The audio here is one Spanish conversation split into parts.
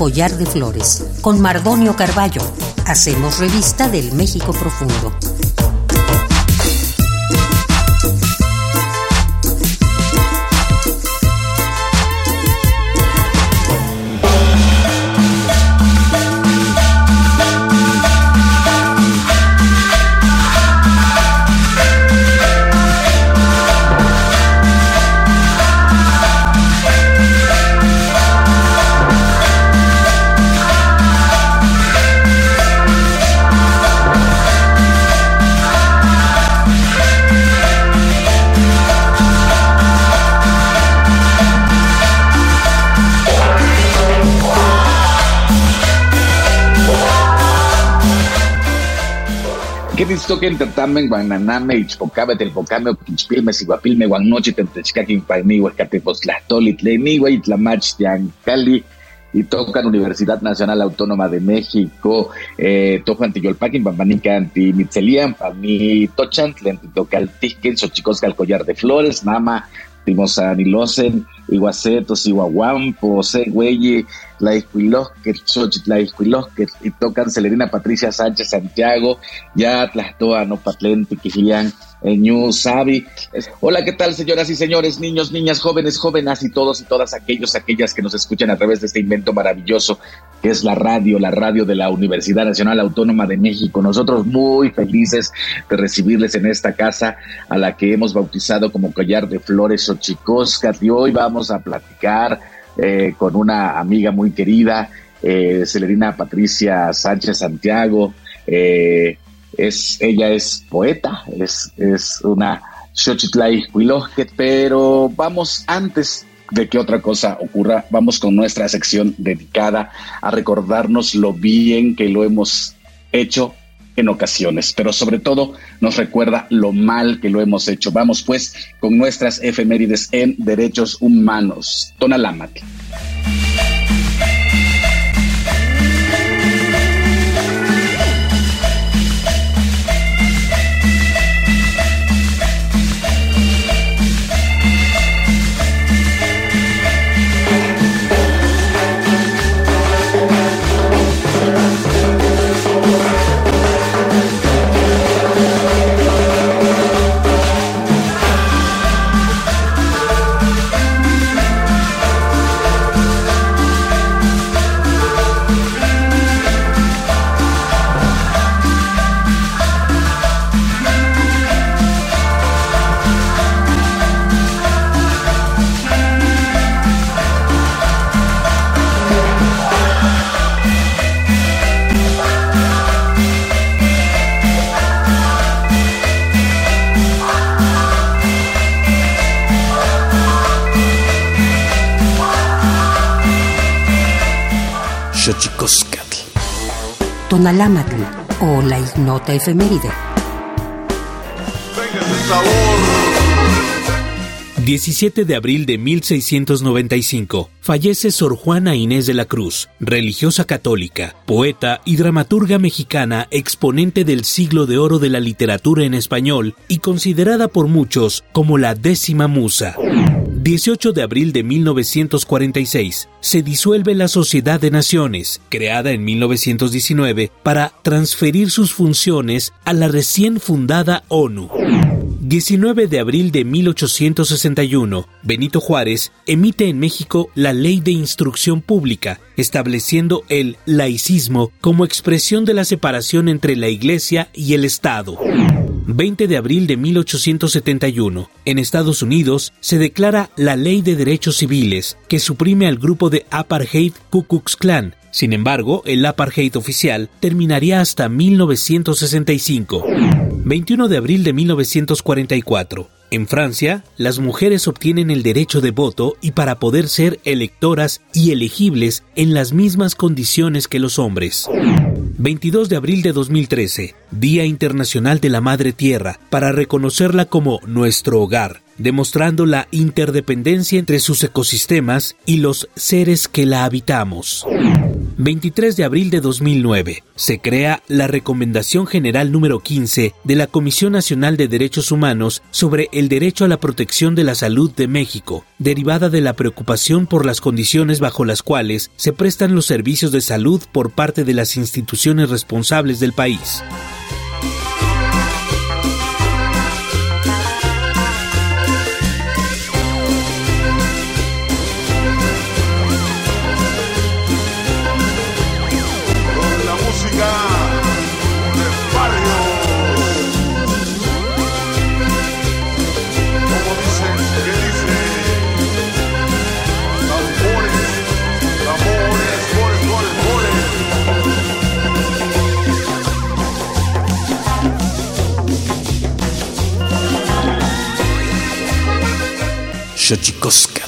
Collar de Flores, con Mardonio Carballo. Hacemos revista del México Profundo. Toquen tatamen guananame ichpocabe telpocame oquichpilme siguapilme guannochi tentechcaquin painiwe catepoztlastoli tleniwe itlamach tiancali y tocan Universidad Nacional Autónoma de México, eh, tocan Tiyolpaquin, Pampanica, Antimitzelian, Pami Tochan, Tlenticaltisquen, Xochicosca, el collar de flores, Nama, Timosanilosen, Iguacetos, Iguaguampo, Següeye, La Iscuilosque, La Iscuilosque, y tocan Celerina Patricia Sánchez Santiago, ya Tlastoa, No Patlente, Quijilian, Ñu Sabi. Hola, ¿qué tal, señoras y señores, niños, niñas, jóvenes, jóvenes y todos y todas aquellos, aquellas que nos escuchan a través de este invento maravilloso que es la radio, la radio de la Universidad Nacional Autónoma de México. Nosotros muy felices de recibirles en esta casa a la que hemos bautizado como Collar de Flores Ochicoscat y hoy vamos a platicar eh, con una amiga muy querida, eh, Celerina Patricia Sánchez Santiago. Eh, es, ella es poeta, es, es una Xochitlay pero vamos antes de que otra cosa ocurra, vamos con nuestra sección dedicada a recordarnos lo bien que lo hemos hecho en ocasiones, pero sobre todo nos recuerda lo mal que lo hemos hecho. Vamos pues con nuestras efemérides en derechos humanos. Tonalámatl. Tonalámatl o la ignota efeméride. 17 de abril de 1695. Fallece Sor Juana Inés de la Cruz, religiosa católica, poeta y dramaturga mexicana, exponente del siglo de oro de la literatura en español y considerada por muchos como la décima musa. 18 de abril de 1946, se disuelve la Sociedad de Naciones, creada en 1919 para transferir sus funciones a la recién fundada ONU. 19 de abril de 1861, Benito Juárez emite en México la Ley de Instrucción Pública, estableciendo el laicismo como expresión de la separación entre la Iglesia y el Estado. 20 de abril de 1871, en Estados Unidos se declara la Ley de Derechos Civiles, que suprime al grupo de apartheid Ku Klux Klan. Sin embargo, el apartheid oficial terminaría hasta 1965. 21 de abril de 1944. En Francia, las mujeres obtienen el derecho de voto y para poder ser electoras y elegibles en las mismas condiciones que los hombres. 22 de abril de 2013, Día Internacional de la Madre Tierra, para reconocerla como nuestro hogar, demostrando la interdependencia entre sus ecosistemas y los seres que la habitamos. 23 de abril de 2009, se crea la Recomendación General número 15 de la Comisión Nacional de Derechos Humanos sobre el derecho a la protección de la salud de México, derivada de la preocupación por las condiciones bajo las cuales se prestan los servicios de salud por parte de las instituciones responsables del país. Xochicoscatl.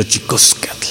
Xochicoscatl.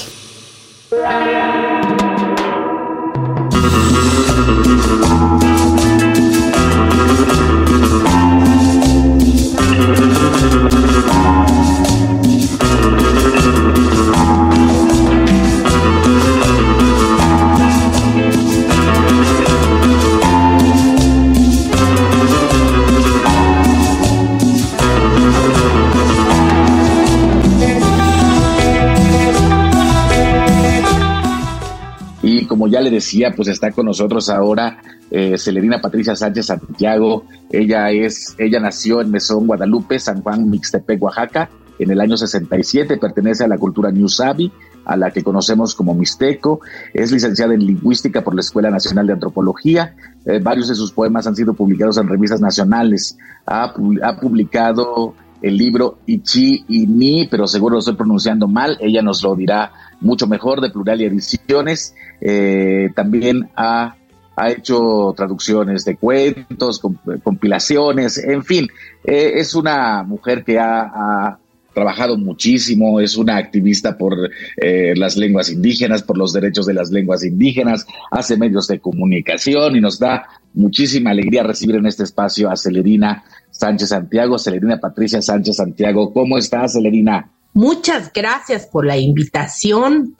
Decía, pues está con nosotros ahora eh, Celerina Patricia Sánchez Santiago. Ella es, ella nació en Mesón, Guadalupe, San Juan, Mixtepec, Oaxaca, en el año 67. Pertenece a la cultura Sabi, a la que conocemos como Mixteco. Es licenciada en lingüística por la Escuela Nacional de Antropología. Eh, varios de sus poemas han sido publicados en revistas nacionales. Ha, ha publicado el libro Ichi y Ni, pero seguro lo estoy pronunciando mal, ella nos lo dirá mucho mejor, de Plural y Ediciones. Eh, también ha, ha, hecho traducciones de cuentos, compilaciones, en fin, eh, es una mujer que ha, trabajado muchísimo, es una activista por eh, las lenguas indígenas, por los derechos de las lenguas indígenas, hace medios de comunicación y nos da muchísima alegría recibir en este espacio a Celerina Sánchez Santiago, Celerina Patricia Sánchez Santiago. ¿Cómo estás, Celerina? Muchas gracias por la invitación.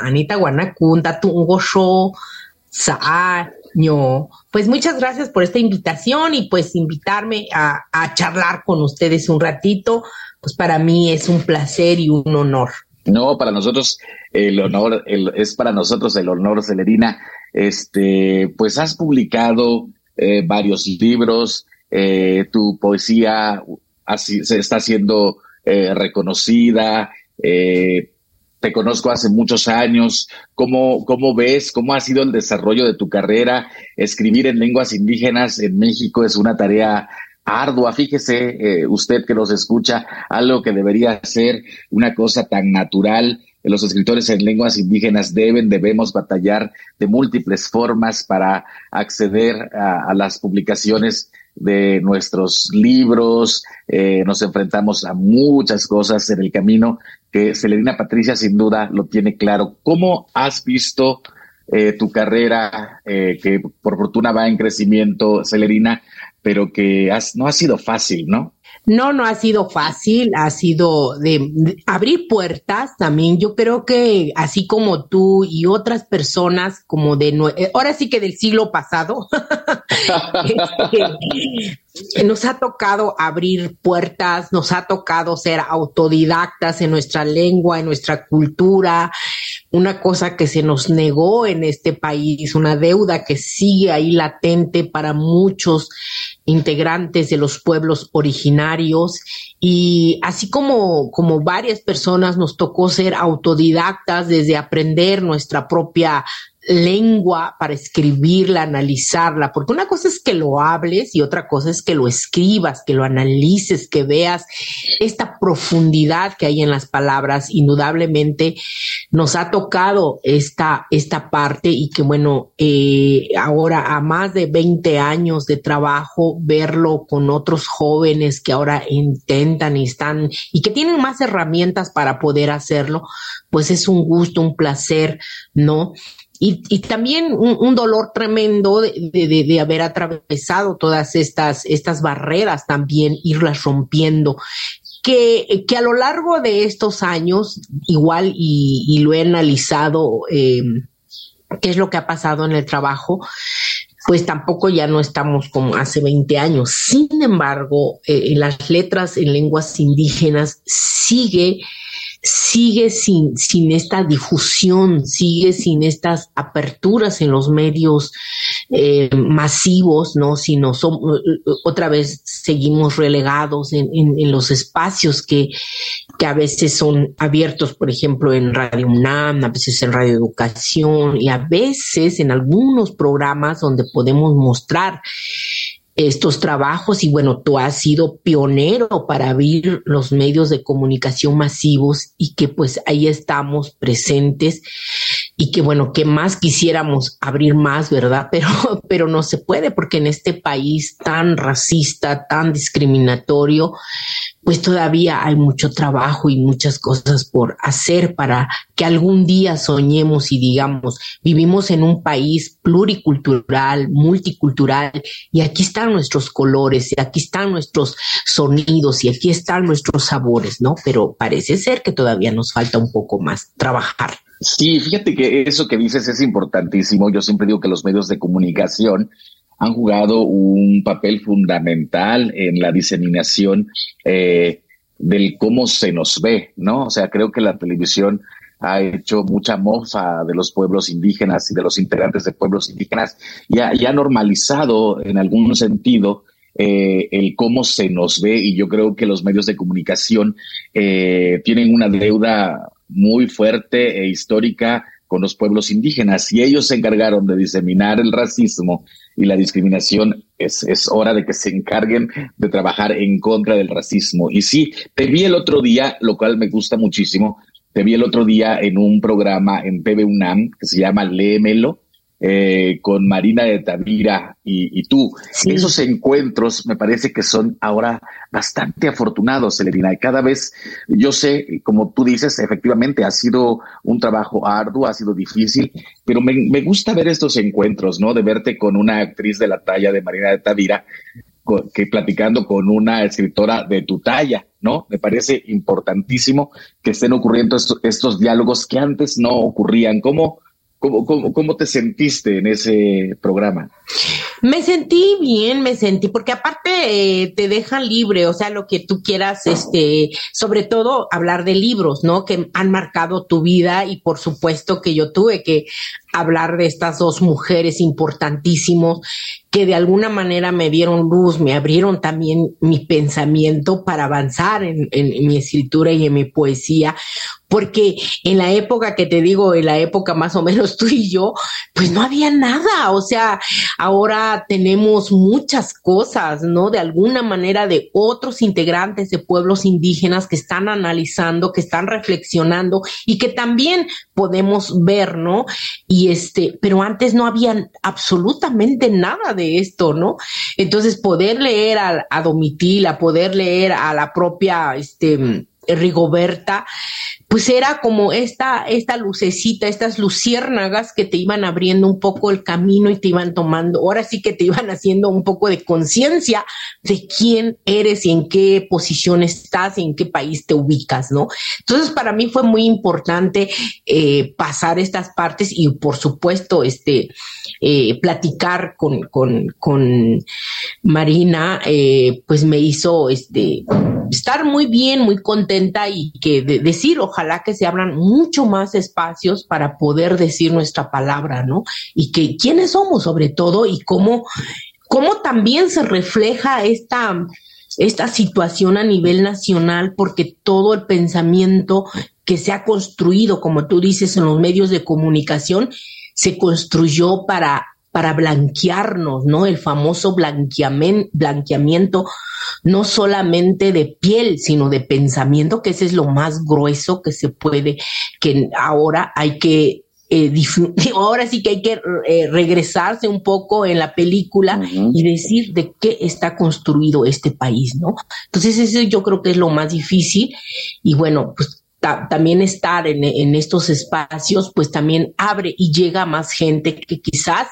Anita Guanacunda, Tungo Saa, Pues muchas gracias por esta invitación y pues invitarme a, charlar con ustedes un ratito. Pues para mí es un placer y un honor. No, para nosotros el honor, es para nosotros el honor, Celerina. Este, pues has publicado eh, varios libros, eh, tu poesía así, se está haciendo eh, reconocida, eh, te conozco hace muchos años, ¿Cómo, ¿cómo ves, cómo ha sido el desarrollo de tu carrera? Escribir en lenguas indígenas en México es una tarea ardua, fíjese eh, usted que nos escucha, algo que debería ser una cosa tan natural. Los escritores en lenguas indígenas deben, debemos batallar de múltiples formas para acceder a las publicaciones de nuestros libros, eh, nos enfrentamos a muchas cosas en el camino que Celerina Patricia sin duda lo tiene claro. ¿Cómo has visto eh, tu carrera, eh, que por fortuna va en crecimiento, Celerina, pero que no ha sido fácil, ¿no? No, no ha sido fácil, ha sido de, abrir puertas también. Yo creo que así como tú y otras personas como de, eh, ahora sí que del siglo pasado, este, nos ha tocado abrir puertas, nos ha tocado ser autodidactas en nuestra lengua, en nuestra cultura, una cosa que se nos negó en este país, una deuda que sigue ahí latente para muchos integrantes de los pueblos originarios. Y así como, como varias personas nos tocó ser autodidactas desde aprender nuestra propia lengua para escribirla, analizarla, porque una cosa es que lo hables y otra cosa es que lo escribas, que lo analices, que veas esta profundidad que hay en las palabras. Indudablemente nos ha tocado esta, esta parte y que bueno, eh, ahora a más de 20 años de trabajo, verlo con otros jóvenes que ahora intentan y están y que tienen más herramientas para poder hacerlo, pues es un gusto, un placer, ¿no? Y, también un, dolor tremendo de, haber atravesado todas estas, estas barreras también, irlas rompiendo. Que, que a lo largo de estos años, igual, y, lo he analizado, eh, qué es lo que ha pasado en el trabajo, pues tampoco ya no estamos como hace 20 años. Sin embargo, eh, las letras en lenguas indígenas sigue sigue sin, sin esta difusión, sigue sin estas aperturas en los medios eh, masivos, ¿no? Sino son, otra vez seguimos relegados en, en, los espacios que, que a veces son abiertos, por ejemplo, en Radio UNAM, a veces en Radio Educación y a veces en algunos programas donde podemos mostrar estos trabajos y bueno, tú has sido pionero para abrir los medios de comunicación masivos y que pues ahí estamos presentes y que bueno, que más quisiéramos abrir más, ¿verdad? Pero, pero no se puede porque en este país tan racista, tan discriminatorio, pues todavía hay mucho trabajo y muchas cosas por hacer para que algún día soñemos y digamos, vivimos en un país pluricultural, multicultural, y aquí están nuestros colores, y aquí están nuestros sonidos, y aquí están nuestros sabores, ¿no? Pero parece ser que todavía nos falta un poco más trabajar. Sí, fíjate que eso que dices es importantísimo. Yo siempre digo que los medios de comunicación han jugado un papel fundamental en la diseminación eh, del cómo se nos ve, ¿no? O sea, creo que la televisión ha hecho mucha mofa de los pueblos indígenas y de los integrantes de pueblos indígenas y ha, normalizado en algún sentido eh, el cómo se nos ve y yo creo que los medios de comunicación eh, tienen una deuda muy fuerte e histórica con los pueblos indígenas. Y ellos se encargaron de diseminar el racismo y la discriminación, es, es hora de que se encarguen de trabajar en contra del racismo. Y sí, te vi el otro día, lo cual me gusta muchísimo, te vi el otro día en un programa en TV UNAM que se llama Léemelo, eh, con Marina de Tavira y, tú. Esos encuentros me parece que son ahora bastante afortunados, Elerina. Y cada vez, yo sé, como tú dices, efectivamente ha sido un trabajo arduo, ha sido difícil, pero me, me gusta ver estos encuentros, ¿no? De verte con una actriz de la talla de Marina de Tavira, que platicando con una escritora de tu talla, ¿no? Me parece importantísimo que estén ocurriendo estos, estos diálogos que antes no ocurrían. ¿Cómo, ¿Cómo, cómo, cómo te sentiste en ese programa? Me sentí bien, me sentí, porque aparte eh, te dejan libre, o sea, lo que tú quieras, este, sobre todo hablar de libros, ¿no? Que han marcado tu vida y por supuesto que yo tuve que hablar de estas dos mujeres importantísimos que de alguna manera me dieron luz, me abrieron también mi pensamiento para avanzar en, mi escritura y en mi poesía, porque en la época que te digo, en la época más o menos tú y yo, pues no había nada, o sea, ahora tenemos muchas cosas, ¿no? De alguna manera de otros integrantes de pueblos indígenas que están analizando, que están reflexionando y que también podemos ver, ¿no? Y este, pero antes no había absolutamente nada de esto, ¿no? Entonces, poder leer a, a Domitila, poder leer a la propia, este, Rigoberta, pues era como esta, esta lucecita, estas luciérnagas que te iban abriendo un poco el camino y te iban tomando, ahora sí que te iban haciendo un poco de conciencia de quién eres y en qué posición estás y en qué país te ubicas, ¿no? Entonces, para mí fue muy importante eh, pasar estas partes y, por supuesto, este, eh, platicar con, con, con Marina, eh, pues me hizo, este, estar muy bien, muy contenta y que decir, ojalá que se abran mucho más espacios para poder decir nuestra palabra, ¿no? Y que quiénes somos sobre todo y cómo, cómo también se refleja esta, esta situación a nivel nacional, porque todo el pensamiento que se ha construido, como tú dices, en los medios de comunicación, se construyó para para blanquearnos, ¿no? El famoso blanqueamiento, no solamente de piel, sino de pensamiento, que ese es lo más grueso que se puede, que ahora hay que eh, ahora sí que hay que eh, regresarse un poco en la película y decir de qué está construido este país, ¿no? Entonces eso yo creo que es lo más difícil y bueno, pues también estar en, estos espacios, pues también abre y llega más gente que quizás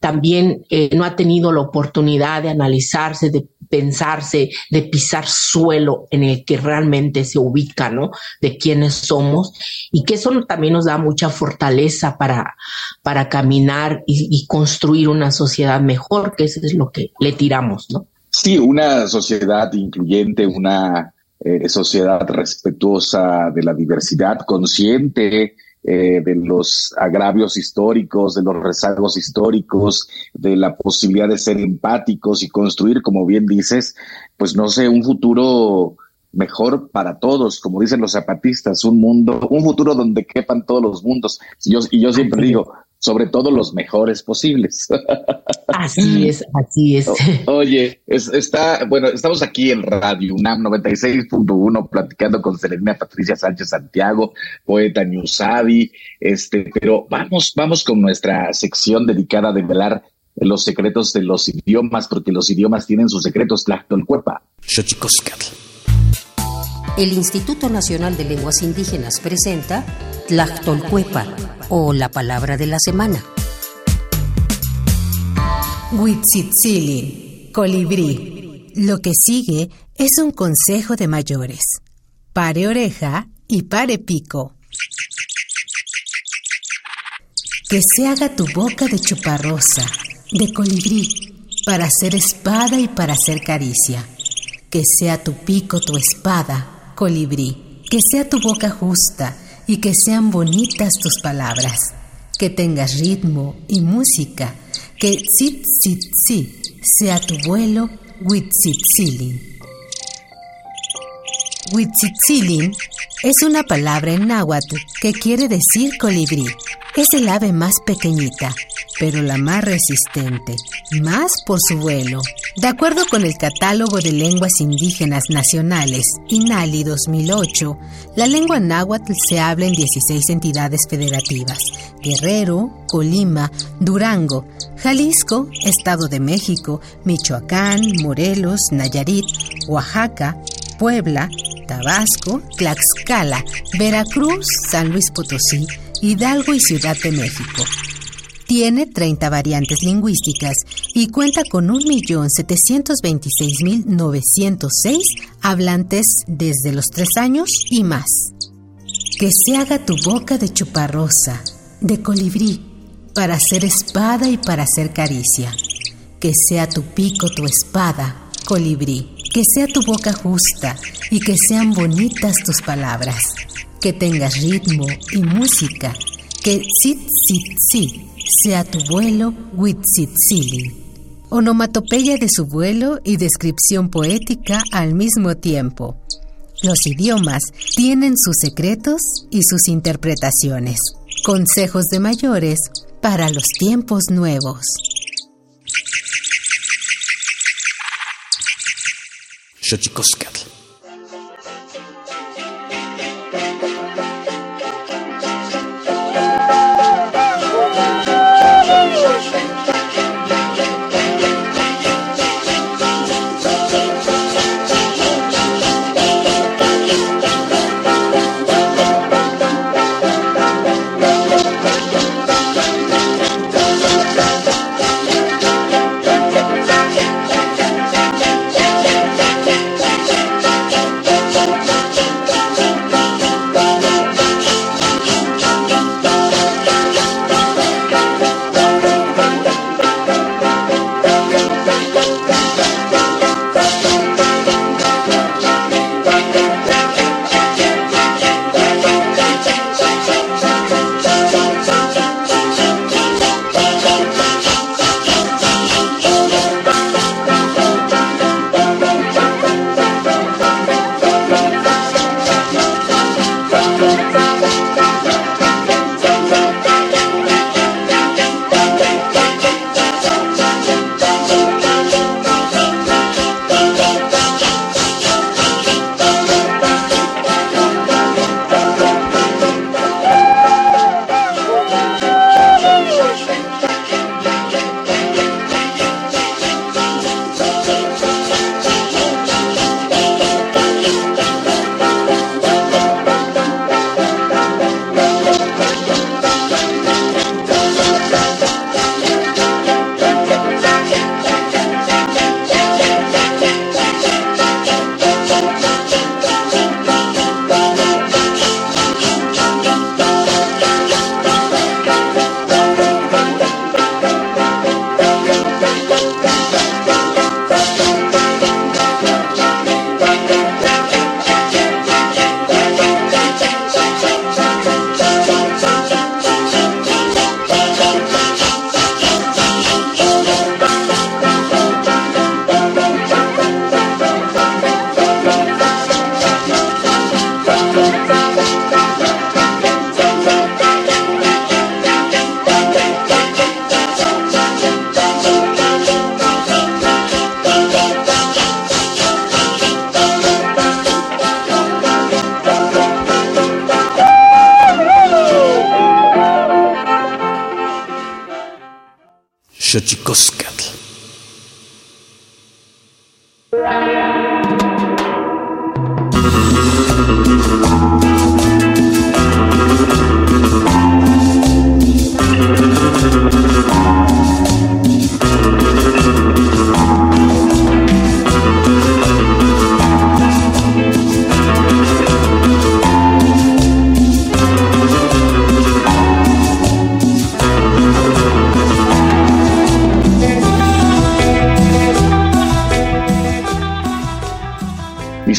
también eh, no ha tenido la oportunidad de analizarse, de pensarse, de pisar suelo en el que realmente se ubica, ¿no? De quiénes somos y que eso también nos da mucha fortaleza para, para caminar y, y construir una sociedad mejor, que eso es lo que le tiramos, ¿no? Sí, una sociedad incluyente, una eh, sociedad respetuosa de la diversidad, consciente eh, de los agravios históricos, de los rezagos históricos, de la posibilidad de ser empáticos y construir, como bien dices, pues no sé, un futuro mejor para todos, como dicen los zapatistas, un mundo, un futuro donde quepan todos los mundos. Y yo, y yo siempre digo, sobre todo los mejores posibles. Así es, así es. oye, está, bueno, estamos aquí en Radio UNAM 96.1 platicando con Selena Patricia Sánchez Santiago, poeta Newsabi, este, pero vamos, vamos con nuestra sección dedicada a develar los secretos de los idiomas, porque los idiomas tienen sus secretos, Tlactolcuepa. El Instituto Nacional de Lenguas Indígenas presenta Tlactolcuepa o la palabra de la semana. Huitzitzilin, colibrí. Lo que sigue es un consejo de mayores. Pare oreja y pare pico. Que se haga tu boca de chuparrosa, de colibrí, para hacer espada y para hacer caricia. Que sea tu pico tu espada, colibrí. Que sea tu boca justa y que sean bonitas tus palabras, que tengas ritmo y música, que si sea tu vuelo Huitzitzilin. Huitzitzilin es una palabra en náhuatl que quiere decir colibrí. Es el ave más pequeñita, pero la más resistente, más por su vuelo. De acuerdo con el Catálogo de Lenguas Indígenas Nacionales, INALI 2008, la lengua náhuatl se habla en 16 entidades federativas, Guerrero, Colima, Durango, Jalisco, Estado de México, Michoacán, Morelos, Nayarit, Oaxaca, Puebla, Tabasco, Tlaxcala, Veracruz, San Luis Potosí, Hidalgo y Ciudad de México. Tiene 30 variantes lingüísticas y cuenta con 1.726.906 hablantes desde los 3 años y más. Que se haga tu boca de chuparrosa, de colibrí, para hacer espada y para hacer caricia. Que sea tu pico tu espada, colibrí. Que sea tu boca justa y que sean bonitas tus palabras. Que tengas ritmo y música. Que sit, sit, sit sea tu vuelo Huitzitzili. Onomatopeya de su vuelo y descripción poética al mismo tiempo. Los idiomas tienen sus secretos y sus interpretaciones. Consejos de mayores para los tiempos nuevos.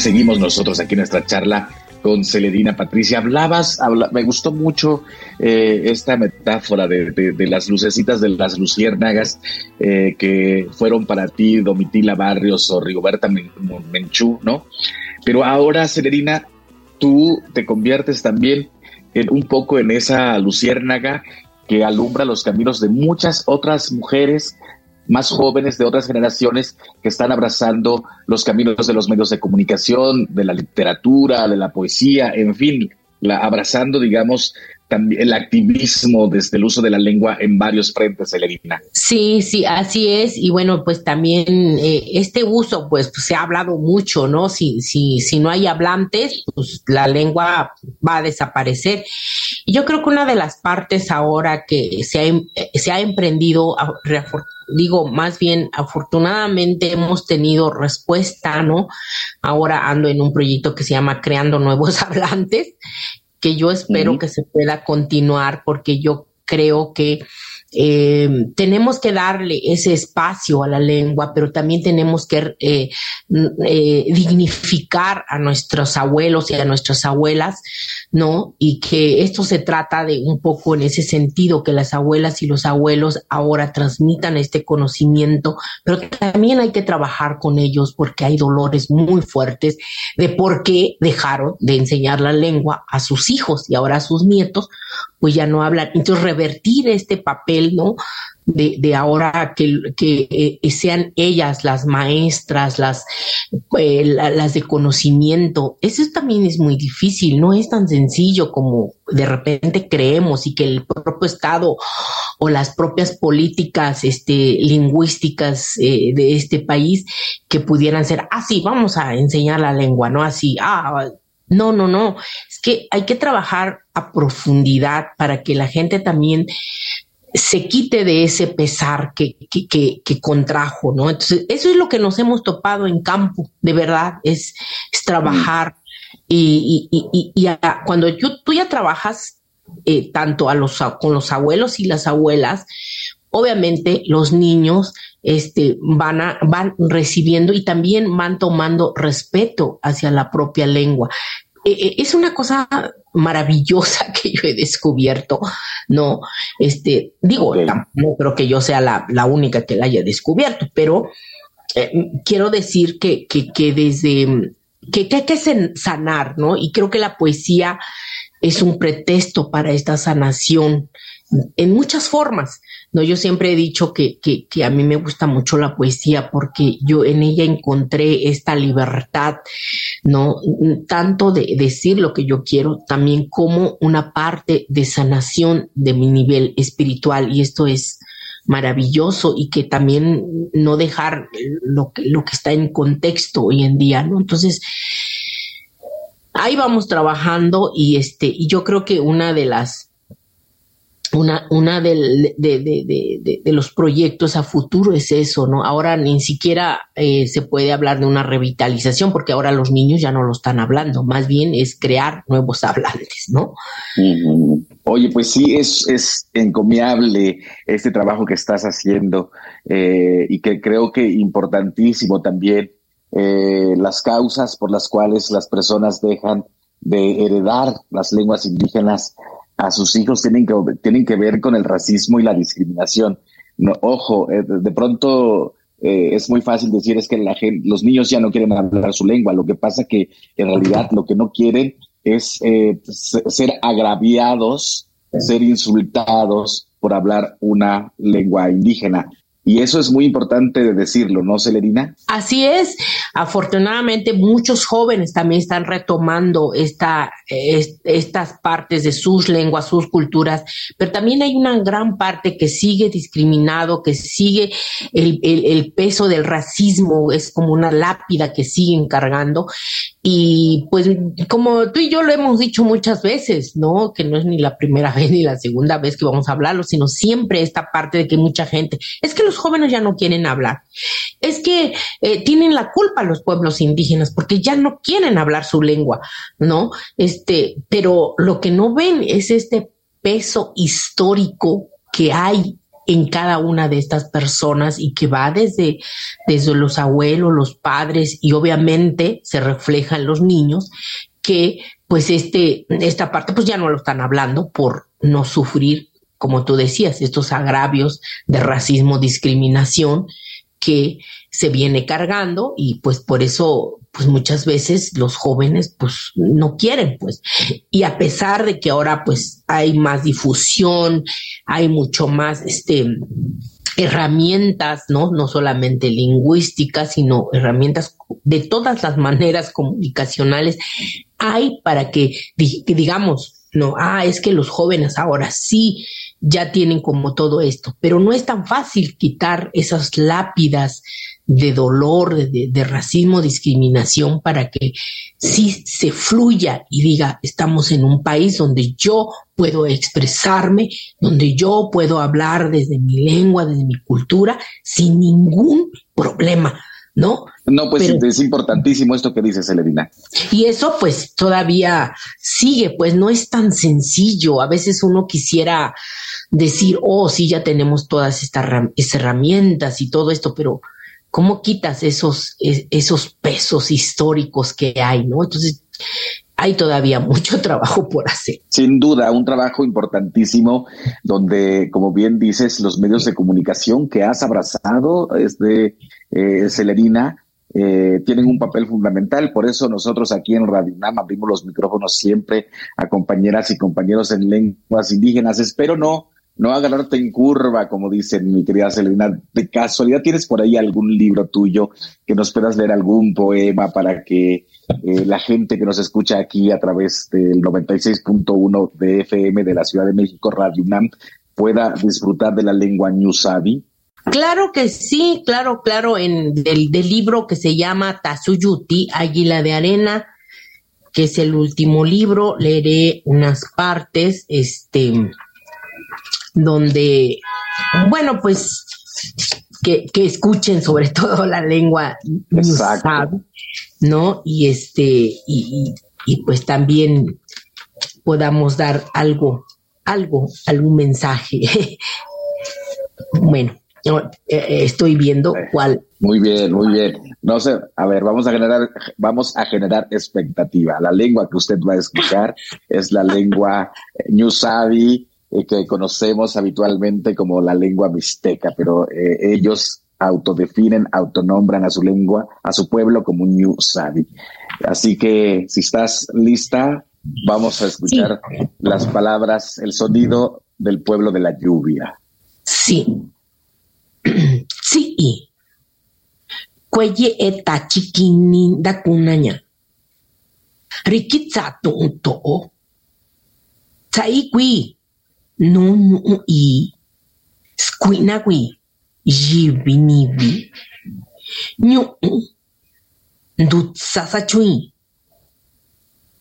Seguimos nosotros aquí en nuestra charla con Celedina Patricia. Hablabas, me gustó mucho eh, esta metáfora de, las lucecitas de las luciérnagas eh, que fueron para ti Domitila Barrios o Rigoberta Menchú, ¿no? Pero ahora, Celedina, tú te conviertes también en, un poco en esa luciérnaga que alumbra los caminos de muchas otras mujeres más jóvenes de otras generaciones que están abrazando los caminos de los medios de comunicación, de la literatura, de la poesía, en fin, la, abrazando, digamos, también el activismo desde el uso de la lengua en varios frentes, Elerina. Sí, sí, así es. Y bueno, pues también eh, este uso, pues, se ha hablado mucho, ¿no? Si, si, si no hay hablantes, pues la lengua va a desaparecer. Y yo creo que una de las partes ahora que se ha, em, se ha emprendido, digo, más bien afortunadamente hemos tenido respuesta, ¿no? Ahora ando en un proyecto que se llama Creando Nuevos Hablantes que yo espero que se pueda continuar porque yo creo que eh, tenemos que darle ese espacio a la lengua, pero también tenemos que eh, eh, dignificar a nuestros abuelos y a nuestras abuelas, ¿no? Y que esto se trata de un poco en ese sentido, que las abuelas y los abuelos ahora transmitan este conocimiento, pero también hay que trabajar con ellos porque hay dolores muy fuertes de por qué dejaron de enseñar la lengua a sus hijos y ahora a sus nietos, pues ya no hablan. Entonces, revertir este papel, ¿no? De, de ahora que, eh, sean ellas las maestras, las, eh, las de conocimiento, eso también es muy difícil, no es tan sencillo como de repente creemos y que el propio Estado o las propias políticas este, lingüísticas eh, de este país que pudieran ser, ah, sí, vamos a enseñar la lengua, ¿no? Así, ah, no, no, no. Es que hay que trabajar a profundidad para que la gente también se quite de ese pesar que, que, que, contrajo, ¿no? Entonces, eso es lo que nos hemos topado en campo, de verdad, es, es trabajar. Y, y, y, cuando yo, tú ya trabajas eh, tanto a los, con los abuelos y las abuelas, obviamente los niños este, van, a, van recibiendo y también van tomando respeto hacia la propia lengua. E, e, es una cosa maravillosa que yo he descubierto, ¿no? Este, digo, no creo que yo sea la, la, única que la haya descubierto, pero eh, quiero decir que, que, que desde que, que hay que sanar, ¿no? Y creo que la poesía es un pretexto para esta sanación en muchas formas. No, yo siempre he dicho que, que, a mí me gusta mucho la poesía porque yo en ella encontré esta libertad, no tanto de decir lo que yo quiero, también como una parte de sanación de mi nivel espiritual y esto es maravilloso y que también no dejar lo que, lo que está en contexto hoy en día, ¿no? Entonces, ahí vamos trabajando y este, y yo creo que una de las una, una de, de, de, los proyectos a futuro es eso, ¿no? Ahora ni siquiera eh, se puede hablar de una revitalización porque ahora los niños ya no lo están hablando, más bien es crear nuevos hablantes, ¿no? Oye, pues sí, es, es encomiable este trabajo que estás haciendo eh, y que creo que importantísimo también eh, las causas por las cuales las personas dejan de heredar las lenguas indígenas a sus hijos tienen que, tienen que ver con el racismo y la discriminación. No, ojo, eh, de pronto eh, es muy fácil decir es que la gente, los niños ya no quieren hablar su lengua. Lo que pasa que en realidad lo que no quieren es eh, ser agraviados, ser insultados por hablar una lengua indígena. Y eso es muy importante de decirlo, ¿no, Celerina? Así es. Afortunadamente, muchos jóvenes también están retomando esta, estas partes de sus lenguas, sus culturas, pero también hay una gran parte que sigue discriminado, que sigue el, el peso del racismo, es como una lápida que siguen cargando. Y pues como tú y yo lo hemos dicho muchas veces, ¿no? Que no es ni la primera vez ni la segunda vez que vamos a hablarlo, sino siempre esta parte de que mucha gente, es que los jóvenes ya no quieren hablar, es que eh, tienen la culpa los pueblos indígenas porque ya no quieren hablar su lengua, ¿no? Este, pero lo que no ven es este peso histórico que hay en cada una de estas personas y que va desde, desde los abuelos, los padres y obviamente se refleja en los niños que pues este, esta parte pues ya no lo están hablando por no sufrir, como tú decías, estos agravios de racismo, discriminación que se viene cargando y pues por eso pues muchas veces los jóvenes pues no quieren pues y a pesar de que ahora pues hay más difusión hay mucho más este herramientas, ¿no? No solamente lingüísticas, sino herramientas de todas las maneras comunicacionales hay para que, que digamos, no, ah, es que los jóvenes ahora sí ya tienen como todo esto, pero no es tan fácil quitar esas lápidas de dolor, de, racismo, discriminación, para que sí se fluya y diga, estamos en un país donde yo puedo expresarme, donde yo puedo hablar desde mi lengua, desde mi cultura, sin ningún problema, ¿no? No, pues es importantísimo esto que dice Celerina. Y eso pues todavía sigue, pues no es tan sencillo. A veces uno quisiera decir, oh, sí, ya tenemos todas estas herramientas y todo esto, pero ¿cómo quitas esos, esos pesos históricos que hay, no? Entonces, hay todavía mucho trabajo por hacer. Sin duda, un trabajo importantísimo donde, como bien dices, los medios de comunicación que has abrazado, este, eh, Celerina, eh, tienen un papel fundamental. Por eso nosotros aquí en Radio UNAM abrimos los micrófonos siempre a compañeras y compañeros en lenguas indígenas. Espero no no agarrarte en curva, como dice mi querida Selena. De casualidad, ¿tienes por ahí algún libro tuyo que nos puedas leer algún poema para que eh, la gente que nos escucha aquí a través del 96.1 de FM de la Ciudad de México, Radio UNAM, pueda disfrutar de la lengua Ñusabi? Claro que sí, claro, claro, en del, del libro que se llama Tazuyuti, Águila de Arena, que es el último libro, leeré unas partes, este, donde, bueno, pues que, escuchen sobre todo la lengua ¿no? Y este, y, pues también podamos dar algo, algo, algún mensaje. bueno, estoy viendo cuál. Muy bien, muy bien. No sé, a ver, vamos a generar, vamos a generar expectativa. La lengua que usted va a escuchar es la lengua New eh, que conocemos habitualmente como la lengua mixteca, pero eh, ellos autodefinen, autonombran a su lengua, a su pueblo como New Sabi. Así que si estás lista, vamos a escuchar las palabras, el sonido del pueblo de la lluvia. Sí. tsi'i. Kueye'e tachi kini ndakunaña rikitsa'a tu'un to'o. Tsa'i kui nuu ñu'u ii skui'na kui. Yivi nivi. Ñu'u. Ndutsasachun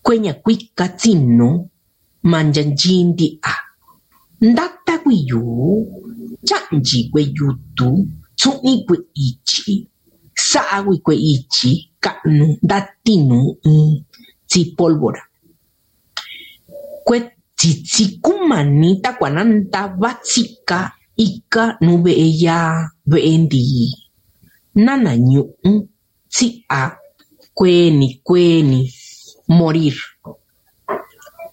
kueña kuika tsinu manyanyi ndi'a. Ndata kuiyu. Chanji que yutu tsuni que ichi sa qui que ichi kanu datinu si pólvora Tsitsikumanita kuananta vatsika ika nuve'eya ve'e ntii nana ñu'u tsi'a cueni cueni morir.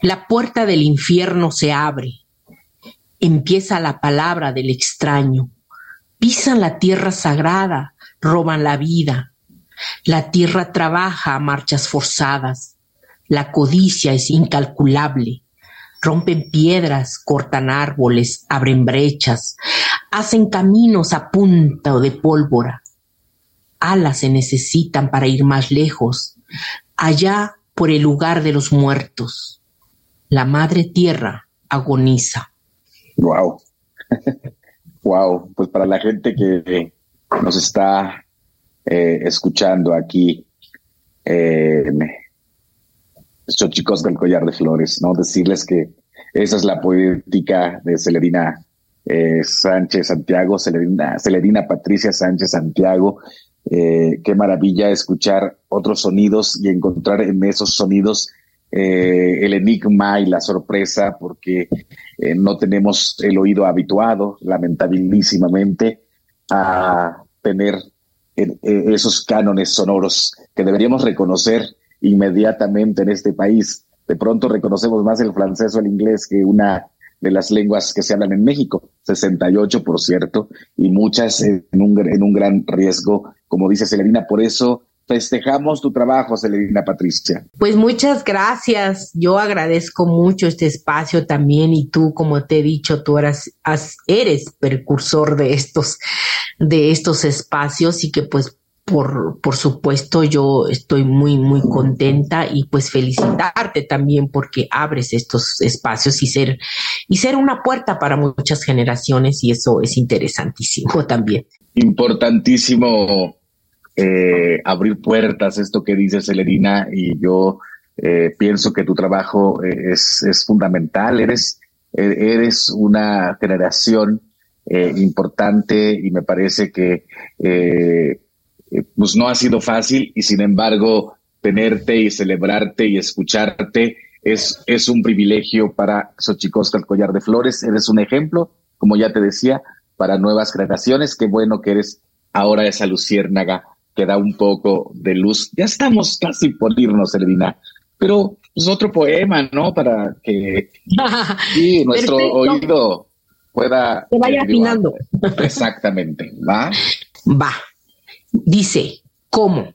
La puerta del infierno se abre empieza la palabra del extraño pisan la tierra sagrada roban la vida la tierra trabaja a marchas forzadas la codicia es incalculable rompen piedras, cortan árboles, abren brechas, hacen caminos a punta de pólvora. Alas se necesitan para ir más lejos, allá por el lugar de los muertos. La madre tierra agoniza. Wow. wow. Pues para la gente que nos está eh, escuchando aquí, eh, chicos del collar de flores, ¿no? Decirles que esa es la poética de Celerina eh, Sánchez Santiago, Celerina, Patricia Sánchez Santiago. Eh, qué maravilla escuchar otros sonidos y encontrar en esos sonidos eh, el enigma y la sorpresa, porque no tenemos el oído habituado, lamentabilísimamente, a tener esos cánones sonoros que deberíamos reconocer inmediatamente en este país. De pronto reconocemos más el francés o el inglés que una de las lenguas que se hablan en México, 68 por cierto, y muchas en un, en un gran riesgo, como dice Celerina. Por eso festejamos tu trabajo, Celerina Patricia. Pues muchas gracias. Yo agradezco mucho este espacio también y tú, como te he dicho, tú eres, eres precursor de estos, de estos espacios y que pues por, por supuesto, yo estoy muy, muy contenta y pues felicitarte también porque abres estos espacios y ser, y ser una puerta para muchas generaciones y eso es interesantísimo también. Importantísimo eh, abrir puertas, esto que dice Celerina, y yo eh, pienso que tu trabajo eh, es, es fundamental, eres, eres una generación importante y me parece que pues no ha sido fácil y sin embargo tenerte y celebrarte y escucharte es, es un privilegio para Xochicosca el Collar de Flores, eres un ejemplo, como ya te decía, para nuevas generaciones, qué bueno que eres ahora esa luciérnaga que da un poco de luz. Ya estamos casi por irnos, Elvina, pero es pues, otro poema, ¿no? Para que nuestro oído pueda... Se vaya afinando. Exactamente, ¿va? Va. Dice, ¿cómo?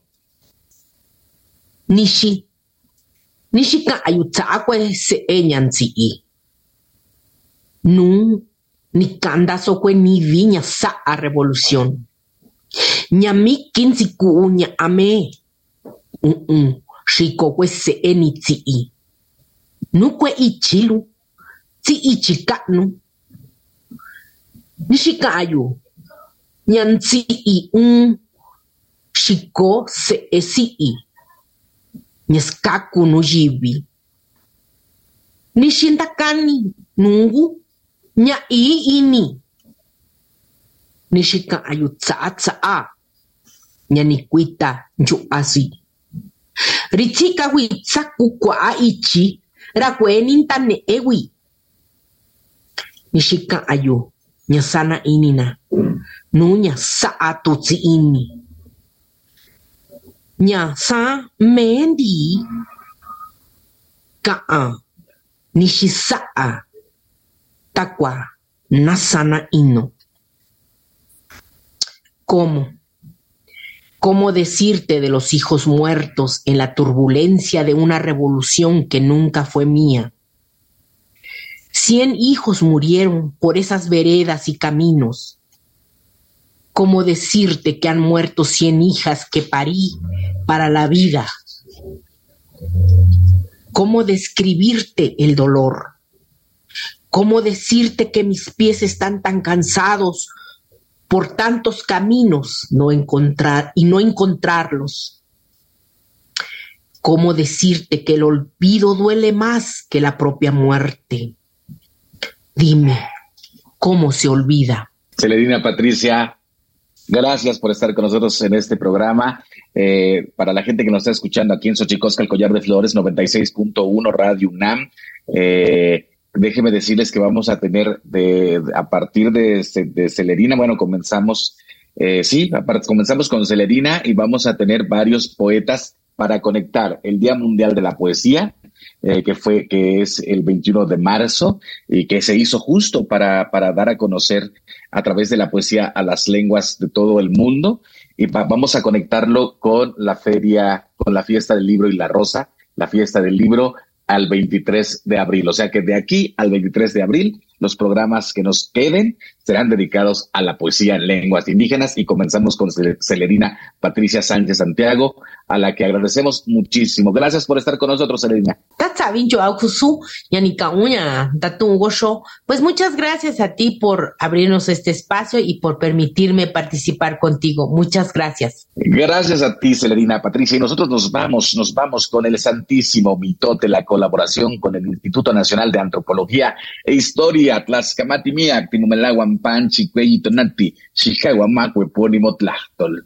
Nishi. Nishi ka ayutsakwe se enyansi i. Nu, ni kanda sokwe ni viña sa a revolución. ñamiquin siku'u ña'ame u'un xiko kuese'eni tsi'i. Nukue ichilu, tsi'ichi ka'nu. Nixika'ayu, ñantsi'i un mm. xiko se'e si'i. Ñeskaku nuyivi. Nixintakani nungu ña'i ini. Nishika ayu ca'a ñanikuita yu'asi. Richikawi tsaku kua'a ichi rakueninta ne'ewi. Nishika ayu Nyasana inina Nunya sa'a tutsi ini. Ñasa mendi ka'a nishi takwa nasana ino. ¿Cómo? ¿Cómo decirte de los hijos muertos en la turbulencia de una revolución que nunca fue mía? Cien hijos murieron por esas veredas y caminos. ¿Cómo decirte que han muerto cien hijas que parí para la vida? ¿Cómo describirte el dolor? ¿Cómo decirte que mis pies están tan cansados por tantos caminos no encontrar y no encontrarlos. ¿Cómo decirte que el olvido duele más que la propia muerte? Dime, ¿cómo se olvida? Celedina Patricia, gracias por estar con nosotros en este programa. Eh, para la gente que nos está escuchando aquí en Xochicosca, el Collar de Flores, 96.1 Radio UNAM. Eh, déjeme decirles que vamos a tener a partir de, de Celerina, bueno, comenzamos, eh, sí, comenzamos con Celerina y vamos a tener varios poetas para conectar. El Día Mundial de la Poesía, eh, que fue, que es el 21 de marzo y que se hizo justo para, para dar a conocer a través de la poesía a las lenguas de todo el mundo. Y vamos a conectarlo con la feria, con la fiesta del libro y la rosa, la fiesta del libro al 23 de abril. O sea que de aquí al 23 de abril, los programas que nos queden serán dedicados a la poesía en lenguas indígenas y comenzamos con Celerina Patricia Sánchez Santiago, a la que agradecemos muchísimo. Gracias por estar con nosotros, Celerina. Pues muchas gracias a ti por abrirnos este espacio y por permitirme participar contigo. Muchas gracias. Gracias a ti, Celerina Patricia. Y nosotros nos vamos, nos vamos con el santísimo mitote, la colaboración con el Instituto Nacional de Antropología e Historia, Tlaxcamati Tinumelaguan Panchi, Cueyitonati, Chicaguamacue, Pónimo Tlachtol.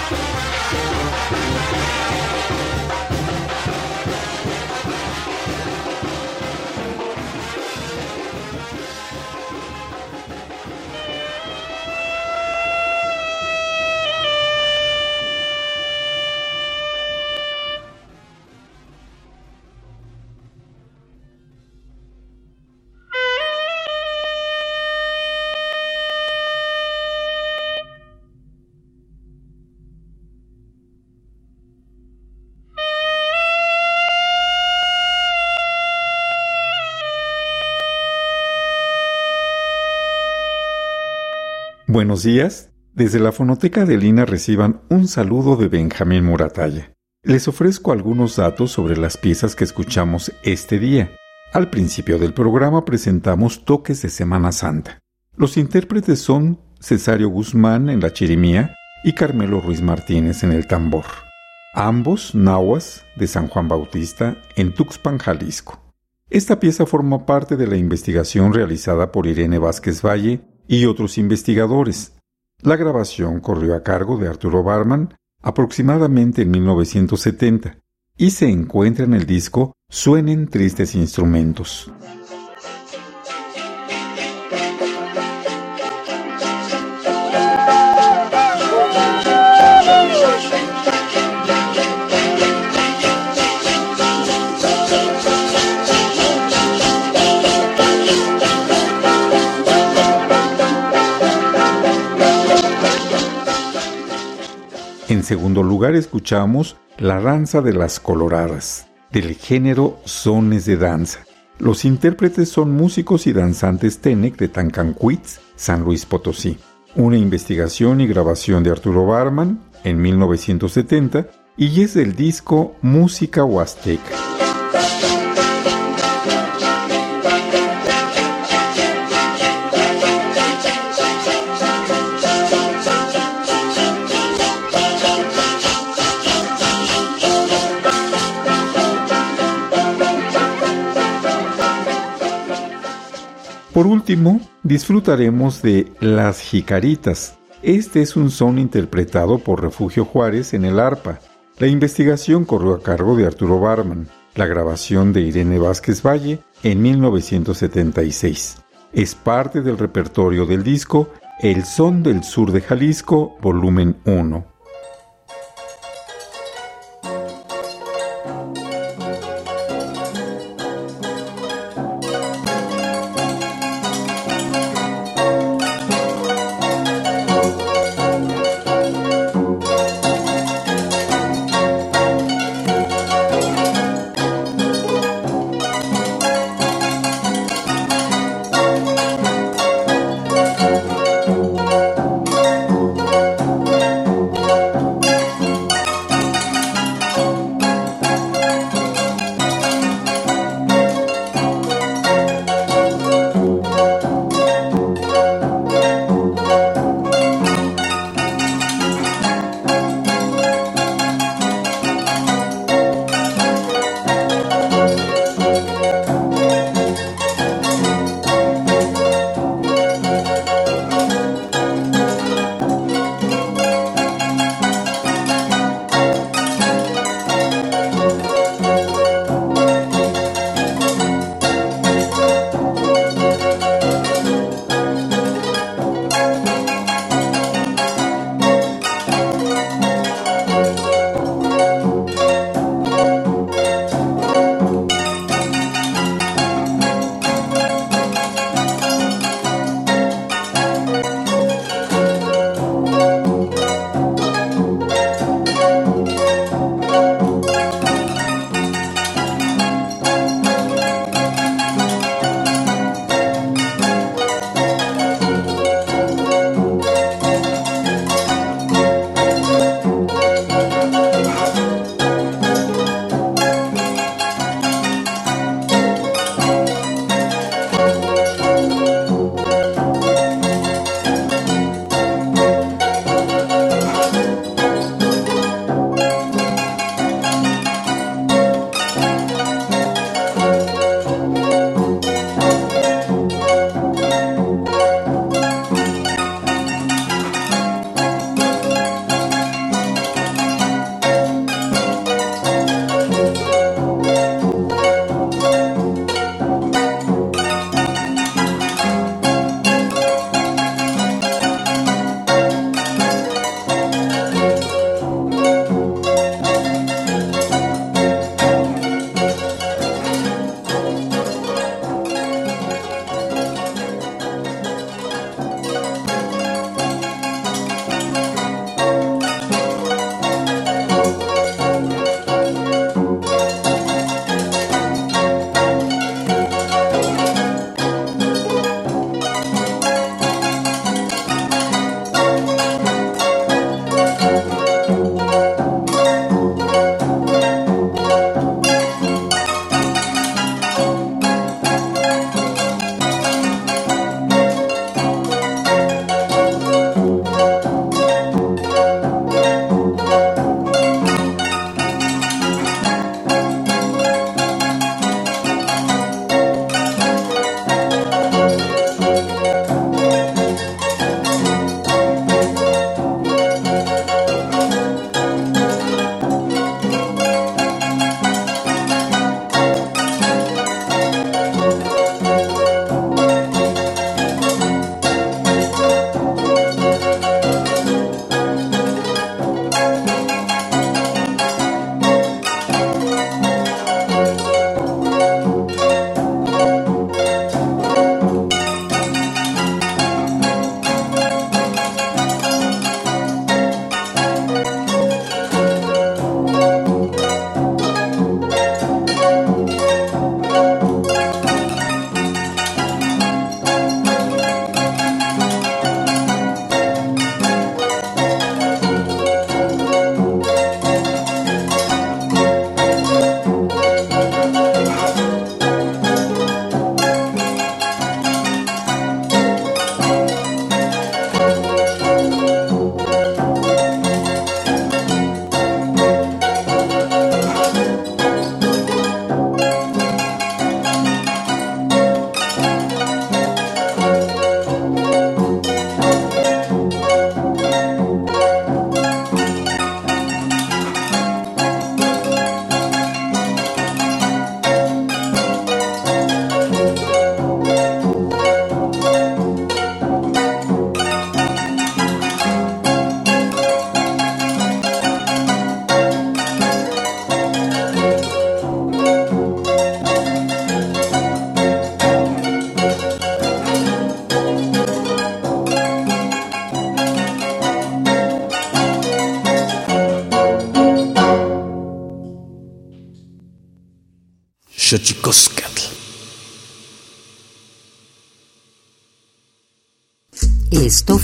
Buenos días. Desde la fonoteca de Lina reciban un saludo de Benjamín Muratalla. Les ofrezco algunos datos sobre las piezas que escuchamos este día. Al principio del programa presentamos Toques de Semana Santa. Los intérpretes son Cesario Guzmán en la chirimía y Carmelo Ruiz Martínez en el tambor. Ambos nahuas de San Juan Bautista en Tuxpan, Jalisco. Esta pieza forma parte de la investigación realizada por Irene Vázquez Valle y otros investigadores. La grabación corrió a cargo de Arturo Barman aproximadamente en 1970 y se encuentra en el disco Suenen tristes instrumentos. En segundo lugar escuchamos La danza de las coloradas, del género sones de danza. Los intérpretes son músicos y danzantes Tenec de Tancancuitz, San Luis Potosí. Una investigación y grabación de Arturo Barman en 1970 y es del disco Música Huasteca. Por último, disfrutaremos de Las Jicaritas. Este es un son interpretado por Refugio Juárez en el arpa. La investigación corrió a cargo de Arturo Barman, la grabación de Irene Vázquez Valle en 1976. Es parte del repertorio del disco El Son del Sur de Jalisco, volumen 1.